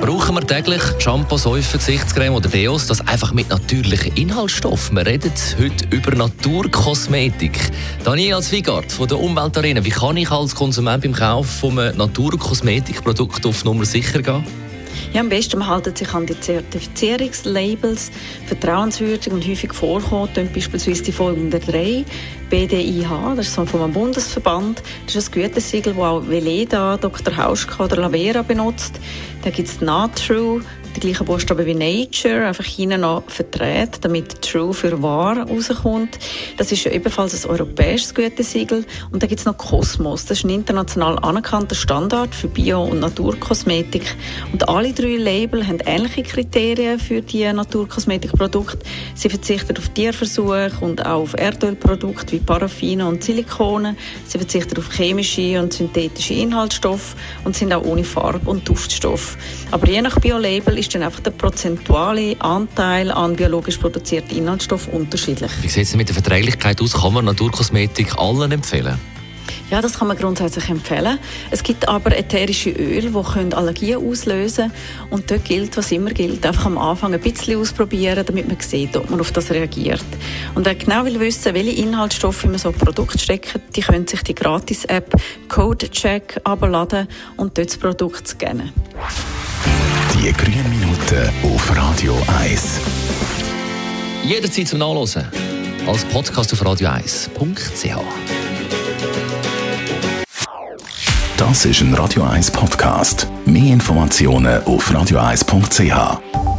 Brauchen wir täglich Shampoo, Säufe, Gesichtscreme oder Deos? Das einfach mit natürlichen Inhaltsstoffen. Wir reden heute über Naturkosmetik. Daniel Zwigart von der Umweltarena. Wie kann ich als Konsument beim Kauf von einem Naturkosmetikprodukt auf Nummer sicher gehen? Ja, am besten man sich an die Zertifizierungslabels. Vertrauenswürdig und häufig vorkommen, beispielsweise die folgenden drei. BDIH, das ist so vom Bundesverband. Das ist ein Gütesiegel, das auch Veleda, Dr. Hauschka oder Lavera benutzt. Dann gibt es NATRU, die gleichen Buchstaben wie Nature, einfach hinten noch verdreht, damit True für wahr rauskommt. Das ist ja ebenfalls ein europäisches Gütesiegel. Und dann gibt es noch Cosmos. Das ist ein international anerkannter Standard für Bio- und Naturkosmetik. Und alle drei Label haben ähnliche Kriterien für die Naturkosmetikprodukte. Sie verzichten auf Tierversuche und auch auf Erdölprodukte wie Paraffine und Silikone. Sie verzichten auf chemische und synthetische Inhaltsstoffe und sind auch ohne Farbe- und Duftstoff. Aber je nach Biolabel ist dann einfach der prozentuale Anteil an biologisch produzierten Inhaltsstoffen unterschiedlich. Wie sieht es mit der Verträglichkeit aus? Kann man Naturkosmetik allen empfehlen? Ja, das kann man grundsätzlich empfehlen. Es gibt aber ätherische Öle, die Allergien auslösen können. Und dort gilt, was immer gilt, einfach am Anfang ein bisschen ausprobieren, damit man sieht, ob man auf das reagiert. Und wer genau will wissen, welche Inhaltsstoffe man so ein Produkt stecken, die können sich die Gratis-App CodeCheck abladen und dort das Produkt scannen. Die grünen Minuten auf Radio 1. Jederzeit zum Nachlesen. Als Podcast auf radio1.ch. Das ist ein Radio 1 Podcast. Mehr Informationen auf radio1.ch.